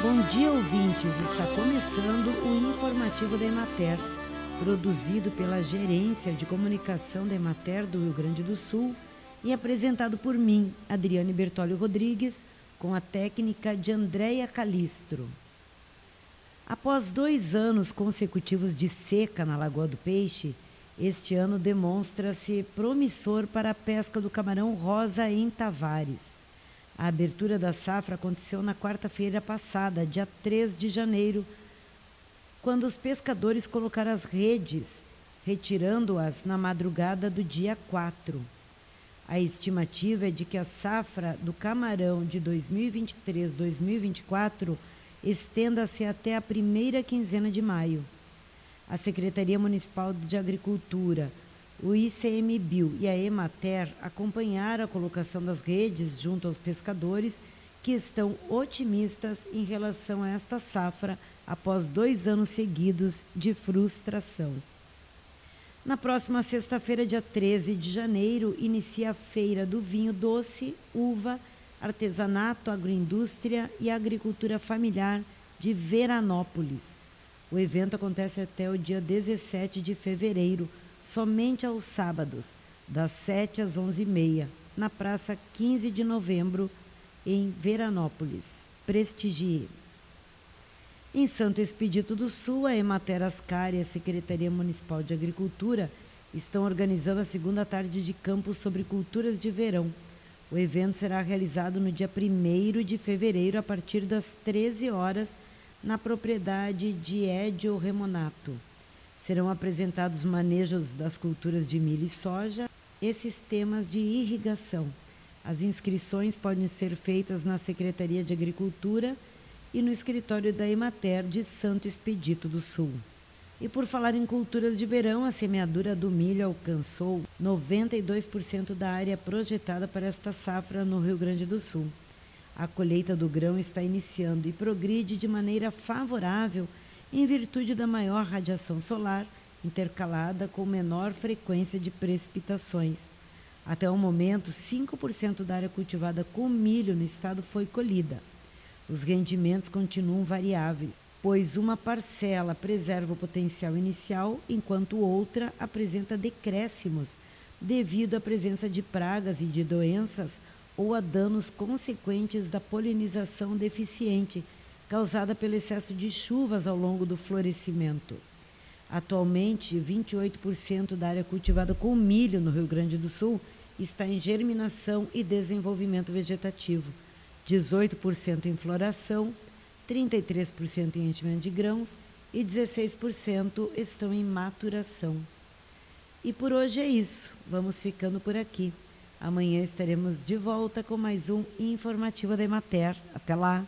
Bom dia, ouvintes! Está começando o informativo da Emater, produzido pela Gerência de Comunicação da Emater do Rio Grande do Sul e apresentado por mim, Adriane Bertolio Rodrigues, com a técnica de Andréia Calistro. Após dois anos consecutivos de seca na Lagoa do Peixe, este ano demonstra-se promissor para a pesca do camarão rosa em Tavares. A abertura da safra aconteceu na quarta-feira passada, dia 3 de janeiro, quando os pescadores colocaram as redes, retirando-as na madrugada do dia 4. A estimativa é de que a safra do camarão de 2023-2024 estenda-se até a primeira quinzena de maio. A Secretaria Municipal de Agricultura, o ICMBio e a Emater acompanharam a colocação das redes junto aos pescadores que estão otimistas em relação a esta safra após dois anos seguidos de frustração. Na próxima sexta-feira, dia 13 de janeiro, inicia a Feira do Vinho Doce, Uva, Artesanato, Agroindústria e Agricultura Familiar de Veranópolis. O evento acontece até o dia 17 de fevereiro somente aos sábados, das 7 às 11h30, na Praça 15 de Novembro, em Veranópolis. Prestigie. Em Santo Expedito do Sul, a Emater Ascar e a Secretaria Municipal de Agricultura estão organizando a segunda tarde de campo sobre culturas de verão. O evento será realizado no dia 1 de fevereiro, a partir das 13 horas, na propriedade de Edio Remonato. Serão apresentados manejos das culturas de milho e soja e sistemas de irrigação. As inscrições podem ser feitas na Secretaria de Agricultura e no escritório da Emater de Santo Expedito do Sul. E por falar em culturas de verão, a semeadura do milho alcançou 92% da área projetada para esta safra no Rio Grande do Sul. A colheita do grão está iniciando e progride de maneira favorável em virtude da maior radiação solar, intercalada com menor frequência de precipitações. Até o momento, 5% da área cultivada com milho no estado foi colhida. Os rendimentos continuam variáveis, pois uma parcela preserva o potencial inicial, enquanto outra apresenta decréscimos devido à presença de pragas e de doenças ou a danos consequentes da polinização deficiente causada pelo excesso de chuvas ao longo do florescimento. Atualmente, 28% da área cultivada com milho no Rio Grande do Sul está em germinação e desenvolvimento vegetativo, 18% em floração, 33% em enchimento de grãos e 16% estão em maturação. E por hoje é isso. Vamos ficando por aqui. Amanhã estaremos de volta com mais um informativo da Emater. Até lá!